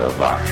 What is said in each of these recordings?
80 watts.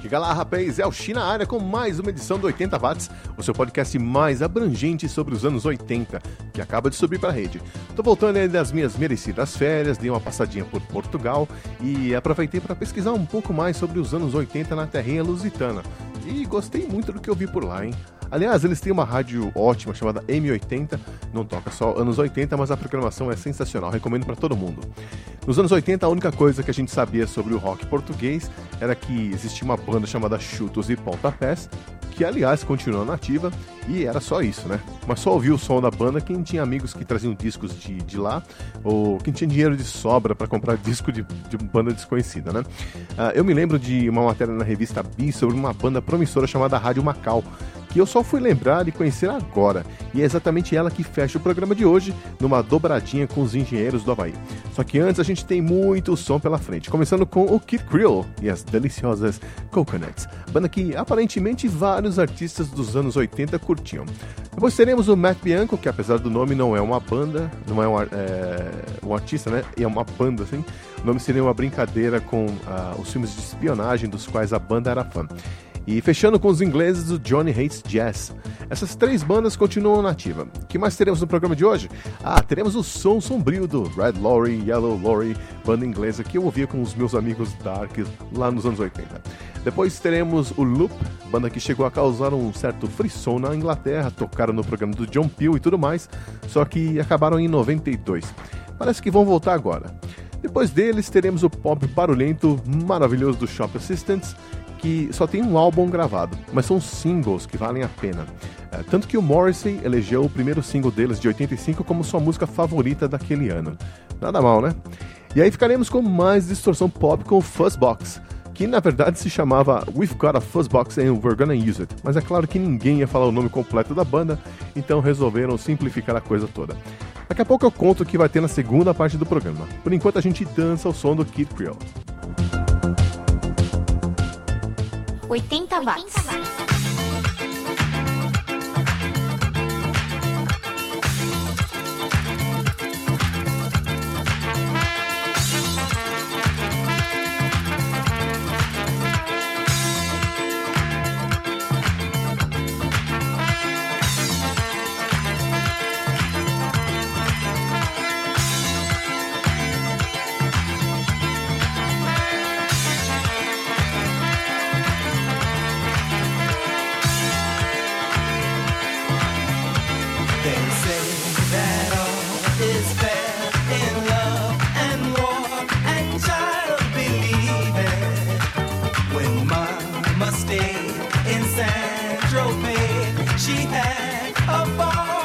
Chega lá, rapaz, é o China Área com mais uma edição do 80 Watts, o seu podcast mais abrangente sobre os anos 80, que acaba de subir para a rede. Tô voltando aí das minhas merecidas férias, dei uma passadinha por Portugal e aproveitei para pesquisar um pouco mais sobre os anos 80 na terrinha lusitana. E gostei muito do que eu vi por lá, hein? Aliás, eles têm uma rádio ótima chamada M80, não toca só anos 80, mas a programação é sensacional, recomendo para todo mundo. Nos anos 80, a única coisa que a gente sabia sobre o rock português era que existia uma banda chamada Chutos e Pontapés, que aliás continua nativa, e era só isso, né? Mas só ouvia o som da banda quem tinha amigos que traziam discos de, de lá, ou quem tinha dinheiro de sobra para comprar disco de, de banda desconhecida, né? Uh, eu me lembro de uma matéria na revista Bi sobre uma banda promissora chamada Rádio Macau, que eu só fui lembrar e conhecer agora, e é exatamente ela que fecha o programa de hoje, numa dobradinha com os engenheiros do Havaí. Só que antes a gente tem muito som pela frente, começando com o Kid Creole e as deliciosas Coconuts, banda que aparentemente vários artistas dos anos 80 curtiam. Depois teremos o Matt Bianco, que apesar do nome não é uma banda, não é um, é, um artista, né? É uma banda, assim. O nome seria uma brincadeira com uh, os filmes de espionagem dos quais a banda era fã. E fechando com os ingleses do Johnny Hates Jazz. Essas três bandas continuam na. O que mais teremos no programa de hoje? Ah, teremos o som sombrio do Red Lorry, Yellow Lorry, banda inglesa que eu ouvia com os meus amigos Dark lá nos anos 80. Depois teremos o Loop, banda que chegou a causar um certo frisson na Inglaterra, tocaram no programa do John Peel e tudo mais, só que acabaram em 92. Parece que vão voltar agora. Depois deles teremos o pop barulhento maravilhoso do Shop Assistants que só tem um álbum gravado, mas são singles que valem a pena. É, tanto que o Morrissey elegeu o primeiro single deles de 85 como sua música favorita daquele ano. Nada mal, né? E aí ficaremos com mais distorção pop com Fuzzbox, que na verdade se chamava We've Got a Fuzzbox and We're Gonna Use It. Mas é claro que ninguém ia falar o nome completo da banda, então resolveram simplificar a coisa toda. Daqui a pouco eu conto o que vai ter na segunda parte do programa. Por enquanto a gente dança o som do Kid Creole. 80 watts. so must stay in San Tropez. She had a ball.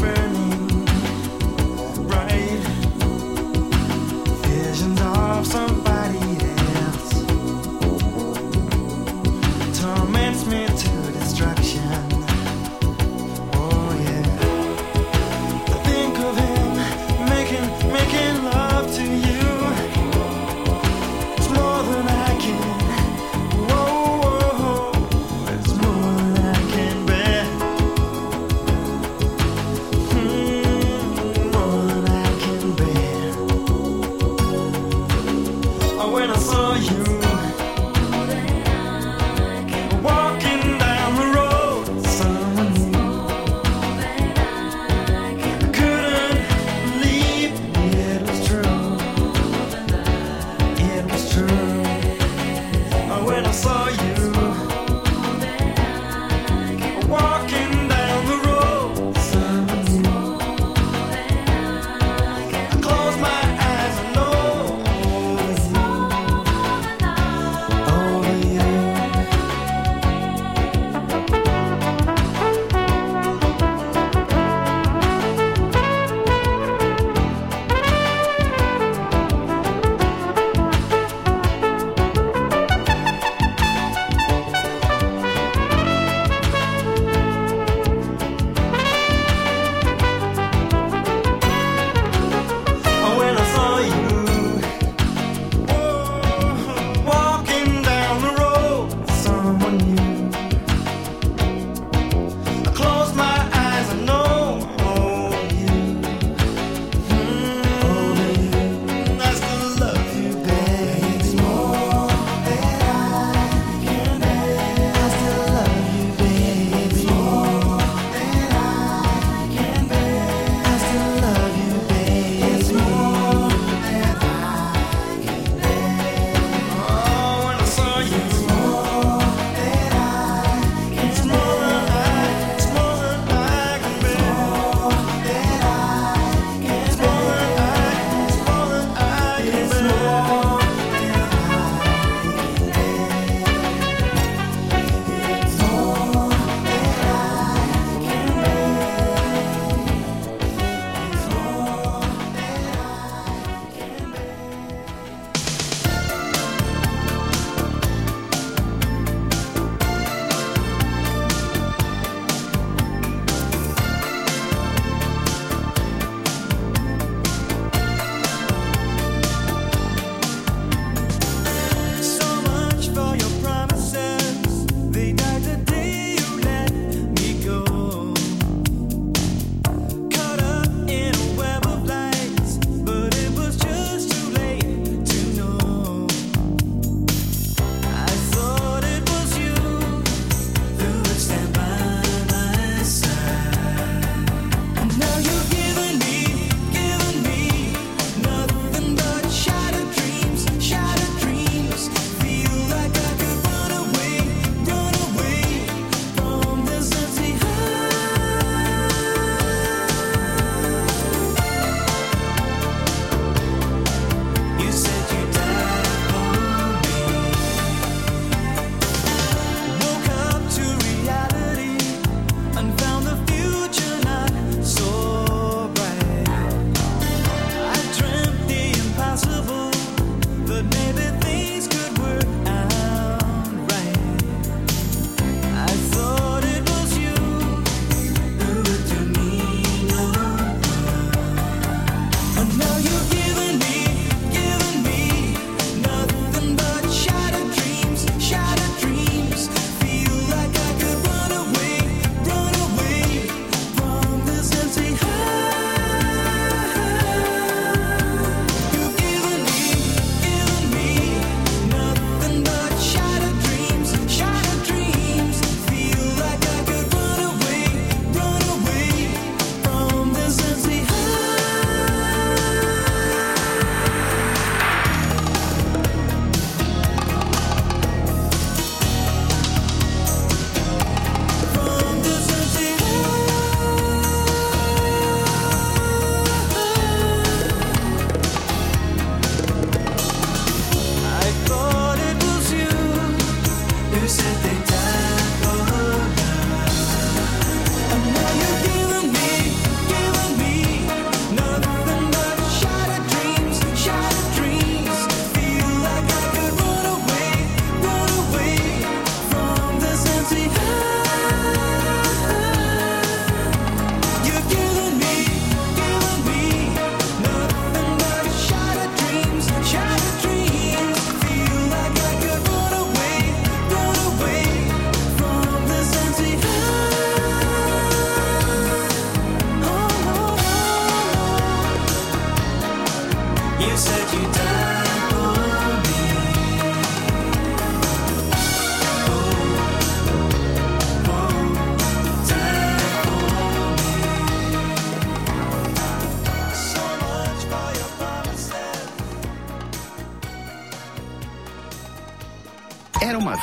whisper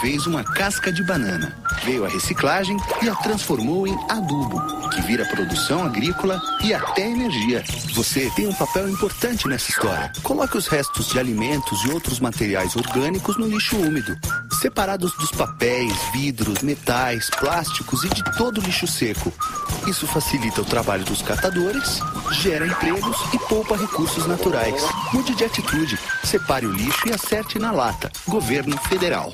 vez uma casca de banana. Veio a reciclagem e a transformou em adubo, que vira produção agrícola e até energia. Você tem um papel importante nessa história. Coloque os restos de alimentos e outros materiais orgânicos no lixo úmido, separados dos papéis, vidros, metais, plásticos e de todo lixo seco. Isso facilita o trabalho dos catadores, gera empregos e poupa recursos naturais. Mude de atitude, separe o lixo e acerte na lata. Governo Federal.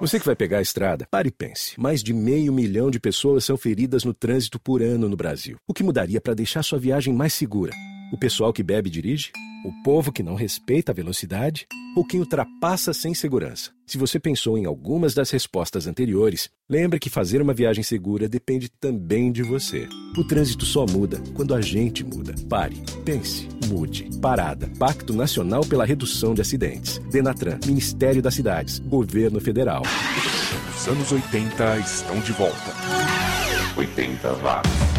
Você que vai pegar a estrada, pare e pense. Mais de meio milhão de pessoas são feridas no trânsito por ano no Brasil. O que mudaria para deixar sua viagem mais segura? O pessoal que bebe e dirige? O povo que não respeita a velocidade? Ou quem ultrapassa sem segurança? Se você pensou em algumas das respostas anteriores, lembre que fazer uma viagem segura depende também de você. O trânsito só muda quando a gente muda. Pare, pense, mude. Parada. Pacto Nacional pela Redução de Acidentes. Denatran, Ministério das Cidades, Governo Federal. Os anos 80 estão de volta. 80 watts.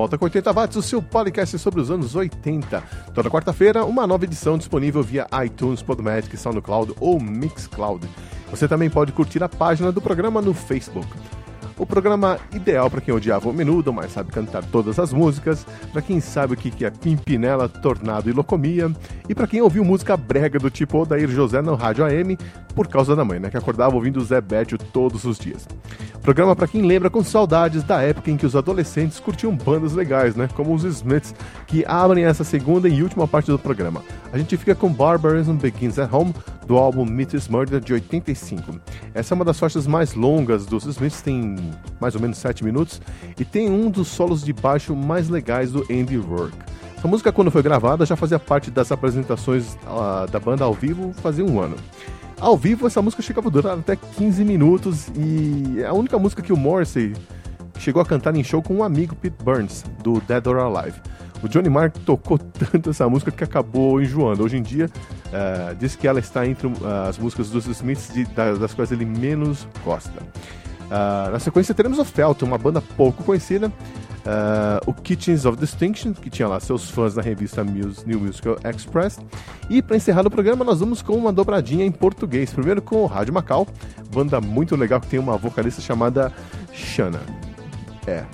Volta com 80 watts, o seu podcast sobre os anos 80. Toda quarta-feira, uma nova edição disponível via iTunes, Podomatic, SoundCloud ou Mixcloud. Você também pode curtir a página do programa no Facebook. O programa ideal para quem odiava o menudo, mas sabe cantar todas as músicas, para quem sabe o que é pimpinela, tornado e locomia, e para quem ouviu música brega do tipo Odair José no rádio AM, por causa da mãe, né, que acordava ouvindo Zé Bétio todos os dias. Programa para quem lembra com saudades da época em que os adolescentes curtiam bandas legais, né, como os Smiths, que abrem essa segunda e última parte do programa. A gente fica com Barbarism Begins at Home, do álbum Meet Murder de 85. Essa é uma das faixas mais longas dos Smiths, tem mais ou menos 7 minutos, e tem um dos solos de baixo mais legais do Andy Rourke. Essa música, quando foi gravada, já fazia parte das apresentações uh, da banda ao vivo fazia um ano. Ao vivo, essa música chegava a durar até 15 minutos e é a única música que o Morrissey chegou a cantar em show com um amigo, Pete Burns, do Dead or Alive. O Johnny Marr tocou tanto essa música que acabou enjoando. Hoje em dia, uh, diz que ela está entre uh, as músicas dos Smiths de, das quais ele menos gosta. Uh, na sequência teremos o Felton, uma banda pouco conhecida, uh, o Kitchens of Distinction, que tinha lá seus fãs na revista Muse, New Musical Express. E para encerrar o programa, nós vamos com uma dobradinha em português. Primeiro com o Rádio Macau, banda muito legal que tem uma vocalista chamada Shana. É,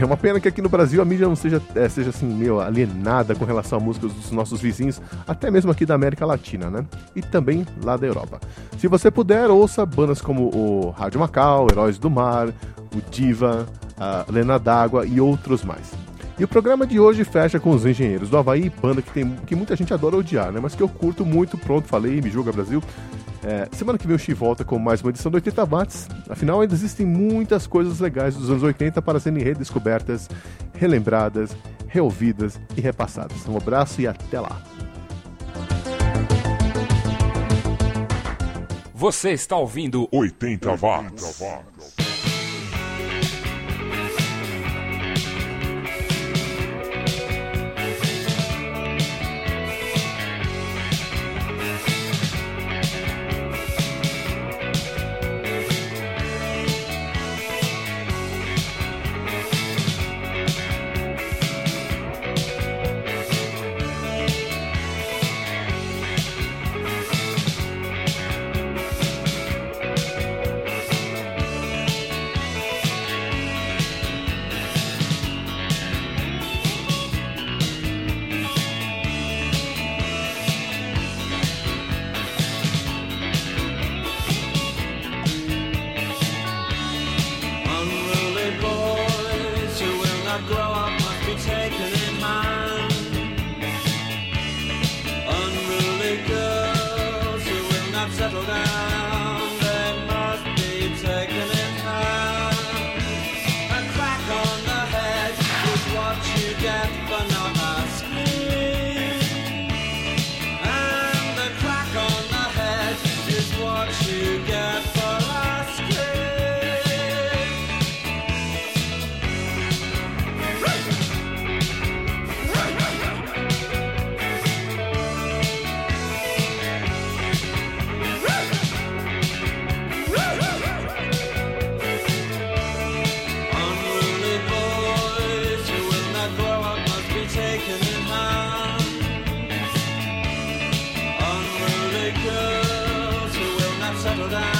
é uma pena que aqui no Brasil a mídia não seja, é, seja assim, meio alienada com relação à música dos nossos vizinhos, até mesmo aqui da América Latina, né? E também lá da Europa. Se você puder, ouça bandas como o Rádio Macau, Heróis do Mar, o Diva, a Lena d'Água e outros mais. E o programa de hoje fecha com os Engenheiros do Havaí, banda que, tem, que muita gente adora odiar, né? Mas que eu curto muito, pronto, falei, me julga Brasil. É, semana que vem o Xi volta com mais uma edição do 80 Watts. Afinal, ainda existem muitas coisas legais dos anos 80 para serem redescobertas, relembradas, reouvidas e repassadas. Um abraço e até lá. Você está ouvindo 80 Watts. settle down.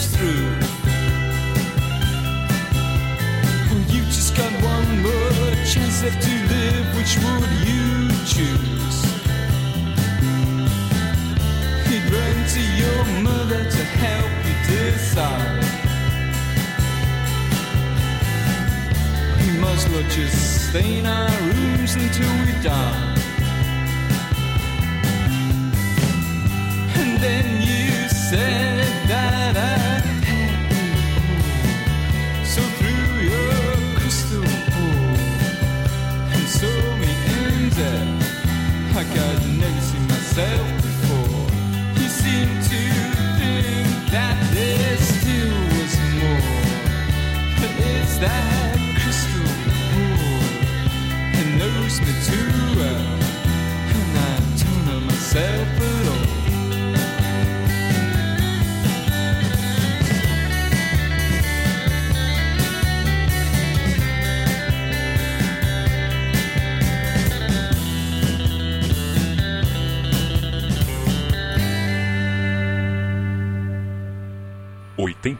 steps through. Well, you just got one more chance left to live, which would you choose? He'd run to your mother to help you decide. We must not just stay in our rooms until we die.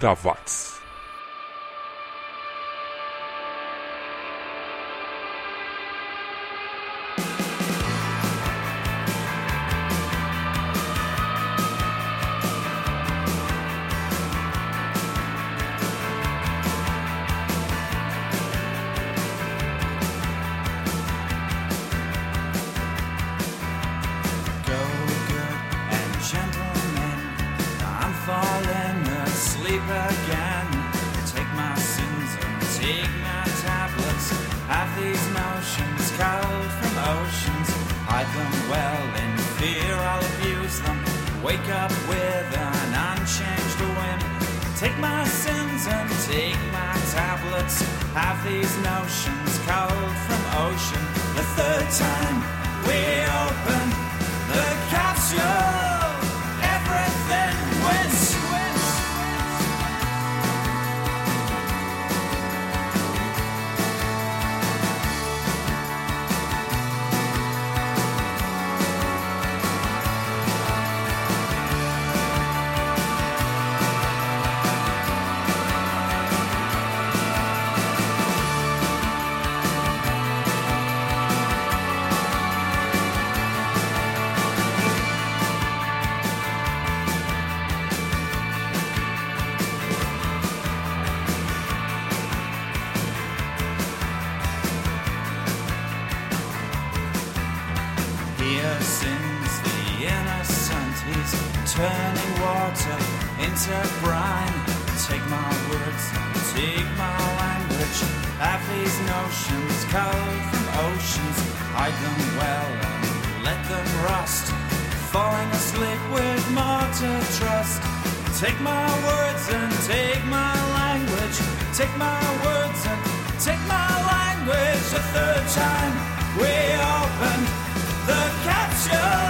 counterparts these notions, cold from ocean, the third time. He's turning water into brine. Take my words, take my language. Have these notions, cold from oceans. Hide them well and let them rust. Falling asleep with mortal trust. Take my words and take my language. Take my words and take my language. A third time we opened the capsule.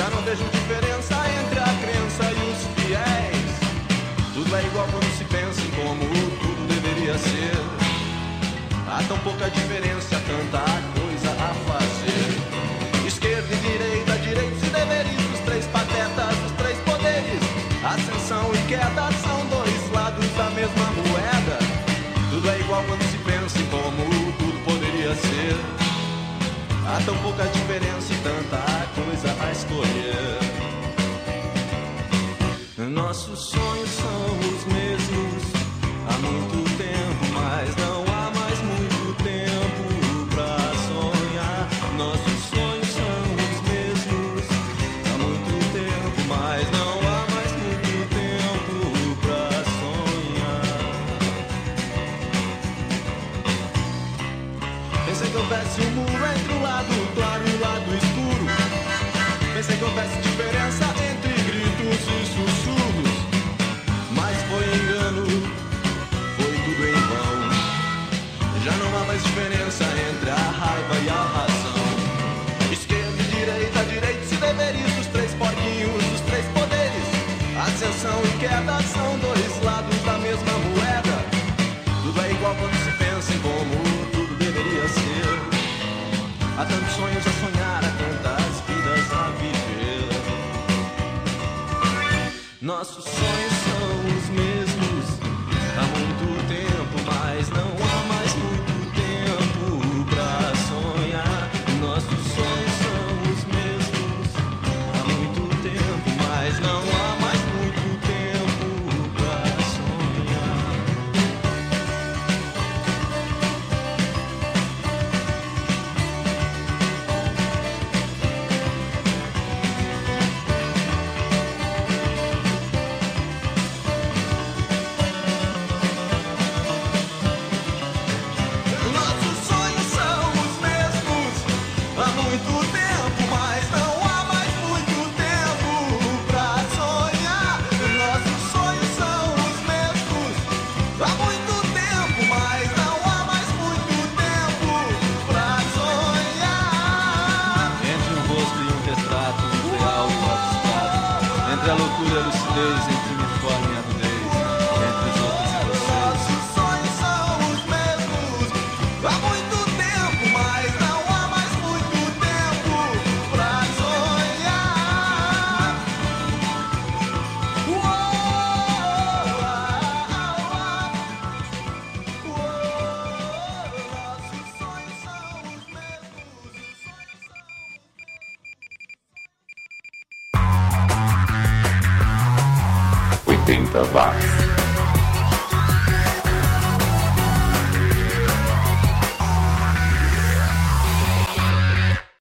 Já não vejo diferença entre a crença e os fiéis. Tudo é igual quando se pensa em como tudo deveria ser. Há tão pouca diferença, tanta coisa a fazer. Esquerda e direita, direitos e deveres, os três patetas, os três poderes, ascensão e queda, Tão pouca diferença e tanta coisa a escolher. Nosso sonho. sonhos